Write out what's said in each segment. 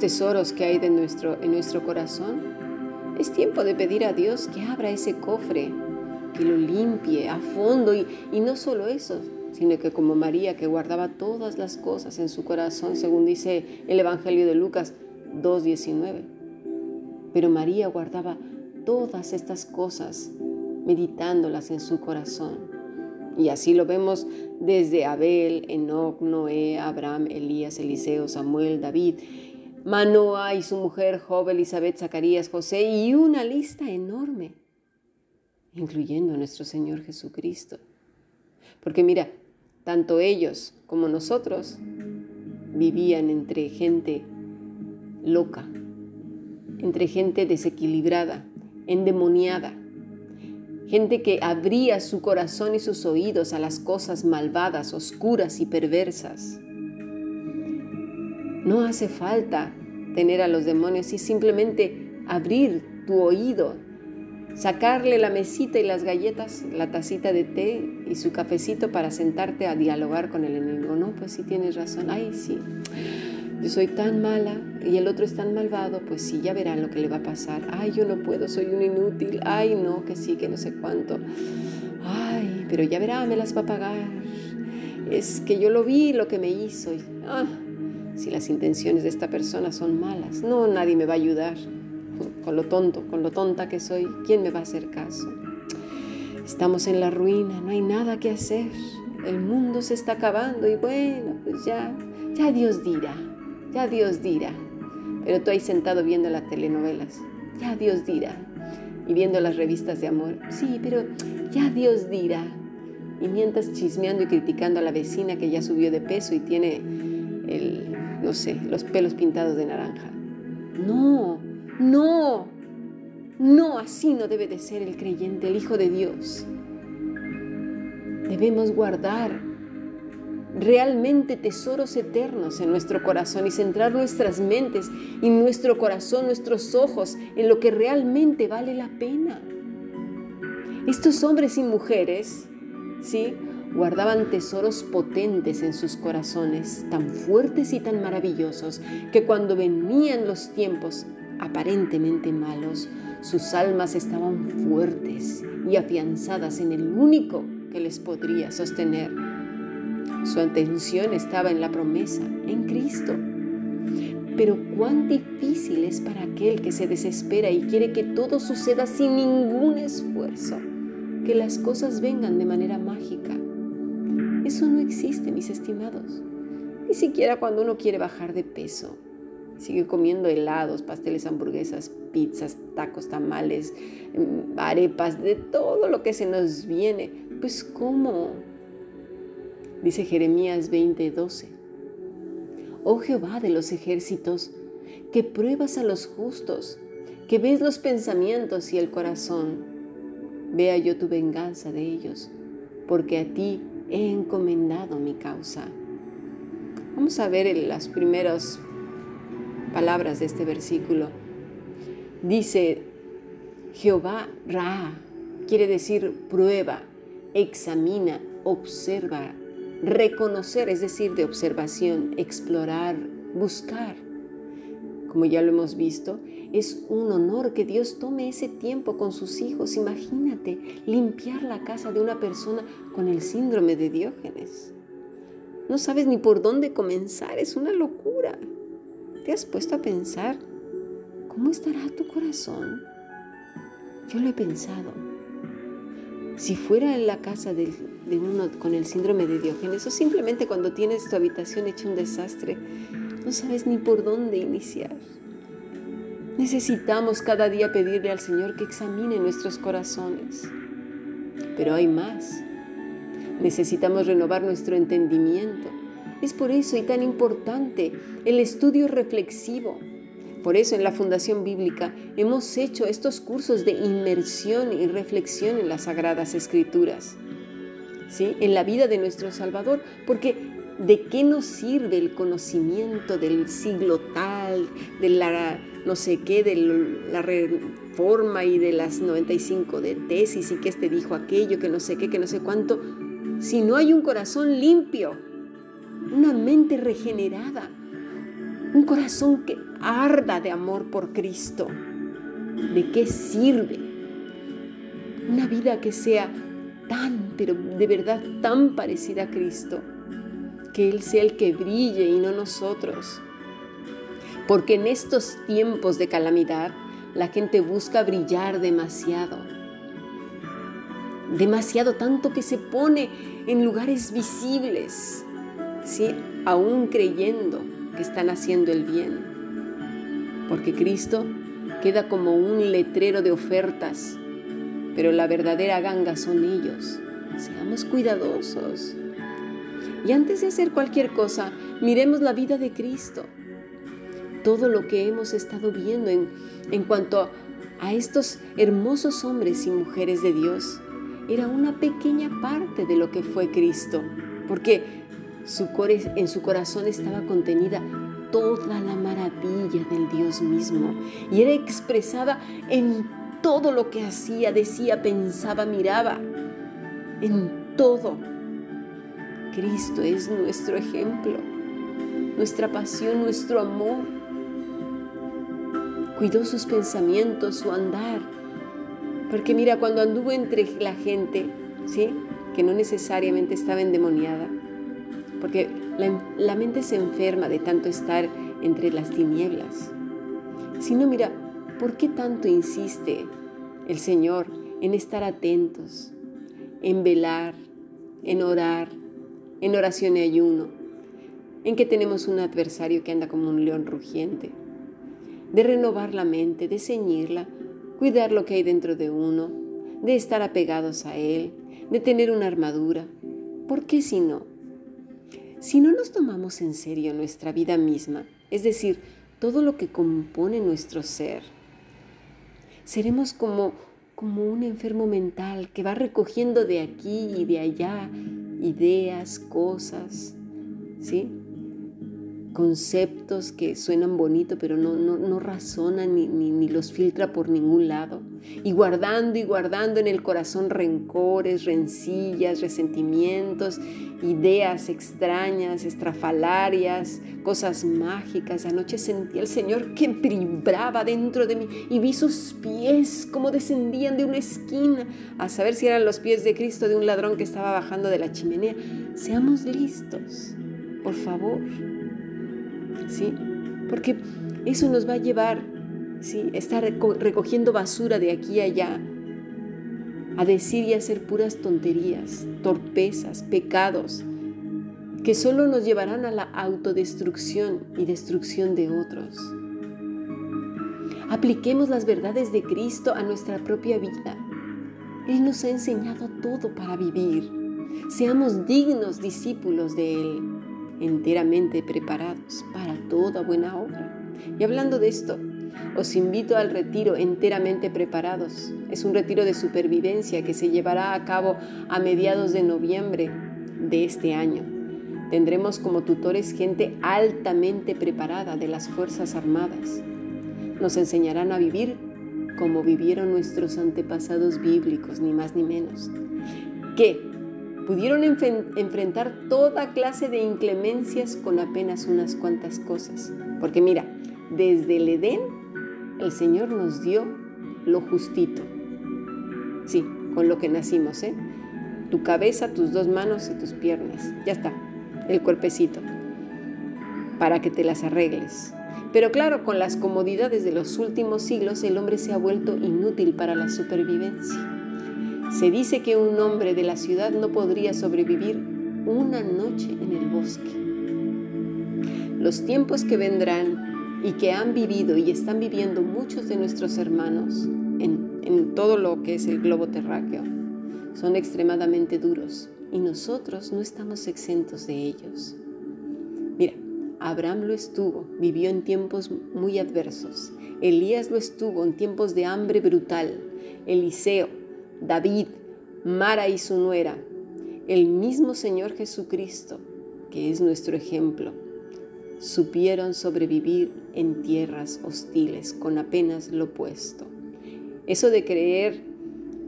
tesoros que hay de nuestro, en nuestro corazón, es tiempo de pedir a Dios que abra ese cofre, que lo limpie a fondo y, y no solo eso, sino que como María que guardaba todas las cosas en su corazón, según dice el Evangelio de Lucas 2.19. Pero María guardaba todas estas cosas, meditándolas en su corazón. Y así lo vemos desde Abel, Enoch, Noé, Abraham, Elías, Eliseo, Samuel, David, Manoah y su mujer Job, Elizabeth, Zacarías, José y una lista enorme, incluyendo a nuestro Señor Jesucristo. Porque mira, tanto ellos como nosotros vivían entre gente loca, entre gente desequilibrada, endemoniada, gente que abría su corazón y sus oídos a las cosas malvadas, oscuras y perversas. No hace falta tener a los demonios y simplemente abrir tu oído sacarle la mesita y las galletas, la tacita de té y su cafecito para sentarte a dialogar con el enemigo. No, pues sí tienes razón. Ay, sí. Yo soy tan mala y el otro es tan malvado, pues sí, ya verán lo que le va a pasar. Ay, yo no puedo, soy un inútil. Ay, no, que sí, que no sé cuánto. Ay, pero ya verá, me las va a pagar. Es que yo lo vi, lo que me hizo. Ah, si las intenciones de esta persona son malas, no, nadie me va a ayudar con lo tonto, con lo tonta que soy, ¿quién me va a hacer caso? Estamos en la ruina, no hay nada que hacer, el mundo se está acabando y bueno, pues ya, ya Dios dirá, ya Dios dirá. Pero tú ahí sentado viendo las telenovelas, ya Dios dirá. Y viendo las revistas de amor, sí, pero ya Dios dirá. Y mientras chismeando y criticando a la vecina que ya subió de peso y tiene el, no sé, los pelos pintados de naranja. No, no, no, así no debe de ser el creyente, el Hijo de Dios. Debemos guardar realmente tesoros eternos en nuestro corazón y centrar nuestras mentes y nuestro corazón, nuestros ojos en lo que realmente vale la pena. Estos hombres y mujeres, ¿sí? Guardaban tesoros potentes en sus corazones, tan fuertes y tan maravillosos, que cuando venían los tiempos aparentemente malos, sus almas estaban fuertes y afianzadas en el único que les podría sostener. Su atención estaba en la promesa, en Cristo. Pero cuán difícil es para aquel que se desespera y quiere que todo suceda sin ningún esfuerzo, que las cosas vengan de manera mágica. Eso no existe, mis estimados. Ni siquiera cuando uno quiere bajar de peso sigue comiendo helados, pasteles, hamburguesas, pizzas, tacos, tamales, em, arepas, de todo lo que se nos viene. Pues ¿cómo? Dice Jeremías 20:12. Oh Jehová de los ejércitos, que pruebas a los justos, que ves los pensamientos y el corazón. Vea yo tu venganza de ellos, porque a ti he encomendado mi causa. Vamos a ver las primeros palabras de este versículo. Dice, Jehová Ra, quiere decir prueba, examina, observa, reconocer, es decir, de observación, explorar, buscar. Como ya lo hemos visto, es un honor que Dios tome ese tiempo con sus hijos. Imagínate limpiar la casa de una persona con el síndrome de Diógenes. No sabes ni por dónde comenzar, es una locura. ¿Te has puesto a pensar cómo estará tu corazón? Yo lo he pensado. Si fuera en la casa de, uno con el síndrome de Diógenes o simplemente cuando tienes tu habitación hecha un desastre, no sabes ni por dónde iniciar. Necesitamos cada día pedirle al Señor que examine nuestros corazones. Pero hay más. Necesitamos renovar nuestro entendimiento es por eso y tan importante el estudio reflexivo. Por eso en la Fundación Bíblica hemos hecho estos cursos de inmersión y reflexión en las Sagradas Escrituras, ¿sí? en la vida de nuestro Salvador, porque ¿de qué nos sirve el conocimiento del siglo tal, de la no sé qué, de la reforma y de las 95 de tesis y que este dijo aquello, que no sé qué, que no sé cuánto, si no hay un corazón limpio? una mente regenerada, Un corazón que arda de amor por Cristo. ¿De qué sirve? Una vida que sea tan, pero de verdad tan parecida a Cristo. Que Él sea el que brille y no nosotros. Porque en estos tiempos de calamidad la gente busca brillar demasiado. Demasiado tanto que se pone en lugares visibles, ¿sí? aún creyendo que están haciendo el bien. Porque Cristo queda como un letrero de ofertas, pero la verdadera ganga son ellos. Seamos cuidadosos. Y antes de hacer cualquier cosa, miremos la vida de Cristo. Todo lo que hemos estado viendo en, en cuanto a estos hermosos hombres y mujeres de Dios era una pequeña parte de lo que fue Cristo, porque su en su corazón estaba contenida toda la maravilla del Dios mismo y era expresada en todo lo que hacía, decía, pensaba, miraba, en todo. Cristo es nuestro ejemplo, nuestra pasión, nuestro amor. Cuidó sus pensamientos, su andar. Porque mira, cuando anduvo entre la gente, ¿sí? Que no necesariamente estaba endemoniada, porque la, la mente se enferma de tanto estar entre las tinieblas. Sino mira, ¿por qué tanto insiste el Señor en estar atentos, en velar, en orar, en oración y ayuno, en que tenemos un adversario que anda como un león rugiente, de renovar la mente, de ceñirla, cuidar lo que hay dentro de uno, de estar apegados a Él, de tener una armadura. ¿Por qué si no? Si no nos tomamos en serio nuestra vida misma, es decir, todo lo que compone nuestro ser, seremos como, como un enfermo mental que va recogiendo de aquí y de allá ideas, cosas, ¿sí? conceptos que suenan bonito pero no, no, no razonan ni, ni, ni, los filtra por ningún lado. Y guardando y guardando en el corazón rencores, rencillas, resentimientos, ideas extrañas, estrafalarias, cosas mágicas. Anoche sentí al Señor que vibraba dentro de mí y vi sus pies como descendían de una esquina, a saber si eran los pies de Cristo de un ladrón que estaba bajando de la chimenea. Seamos listos, por favor. ¿sí? Porque eso nos va a llevar, ¿sí? Estar recogiendo basura de aquí a allá, a decir y hacer puras tonterías, torpezas, pecados, que solo nos llevarán a la autodestrucción y destrucción de otros. Apliquemos las verdades de Cristo a nuestra propia vida. Él nos ha enseñado todo para vivir. Seamos dignos discípulos de Él enteramente preparados para toda buena obra. Y hablando de esto, os invito al retiro enteramente preparados. Es un retiro de supervivencia que se llevará a cabo a mediados de noviembre de este año. Tendremos como tutores gente altamente preparada de las Fuerzas Armadas. Nos enseñarán a vivir como vivieron nuestros antepasados bíblicos, ni más ni menos. Que pudieron enfrentar toda clase de inclemencias con apenas unas cuantas cosas. Porque mira, desde el Edén el Señor nos dio lo justito. Sí, con lo que nacimos, ¿eh? Tu cabeza, tus dos manos y tus piernas. Ya está, el cuerpecito. Para que te las arregles. Pero claro, con las comodidades de los últimos siglos, el hombre se ha vuelto inútil para la supervivencia. Se dice que un hombre de la ciudad no podría sobrevivir una noche en el bosque. Los tiempos que vendrán y que han vivido y están viviendo muchos de nuestros hermanos en, todo lo que es el globo terráqueo son extremadamente duros y nosotros no estamos exentos de ellos. Mira, Abraham lo estuvo, vivió en tiempos muy adversos. Elías lo estuvo en tiempos de hambre brutal. Eliseo David, Mara y su nuera, el mismo Señor Jesucristo, que es nuestro ejemplo, supieron sobrevivir en tierras hostiles con apenas lo puesto. Eso de creer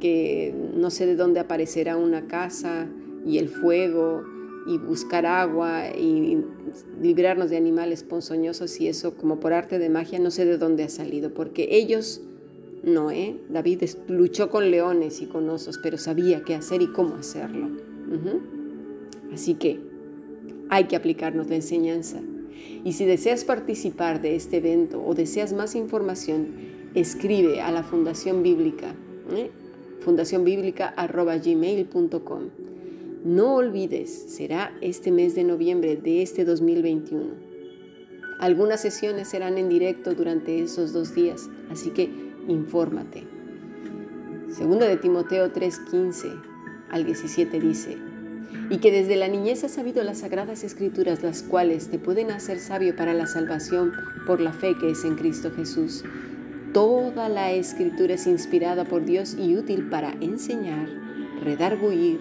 que no sé de dónde aparecerá una casa y el fuego y buscar agua y librarnos de animales ponzoñosos y eso como por arte de magia no sé de dónde ha salido, porque ellos no, ¿eh? David luchó con leones y con osos, pero sabía qué hacer y cómo hacerlo. Así que hay que aplicarnos la enseñanza. Y si deseas participar de este evento o deseas más información, escribe a la Fundación Bíblica, ¿eh? fundacionbiblica.gmail.com. No olvides, será este mes de noviembre de este 2021. Algunas sesiones serán en directo durante esos dos días, así que infórmate. Segunda de Timoteo 3:15 al 17 dice, y que desde la niñez has sabido las sagradas escrituras, las cuales te pueden hacer sabio para la salvación por la fe que es en Cristo Jesús. Toda la escritura es inspirada por Dios y útil para enseñar, redarguir,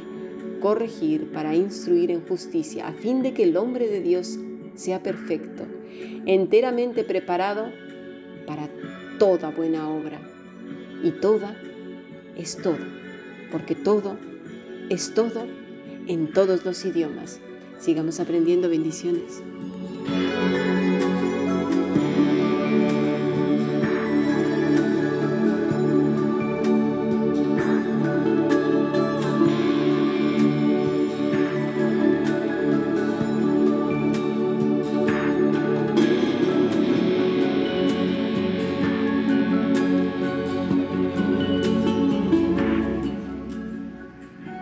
corregir, para instruir en justicia, a fin de que el hombre de Dios sea perfecto, enteramente preparado para toda buena obra. Y toda es todo, porque todo es todo en todos los idiomas. Sigamos aprendiendo bendiciones.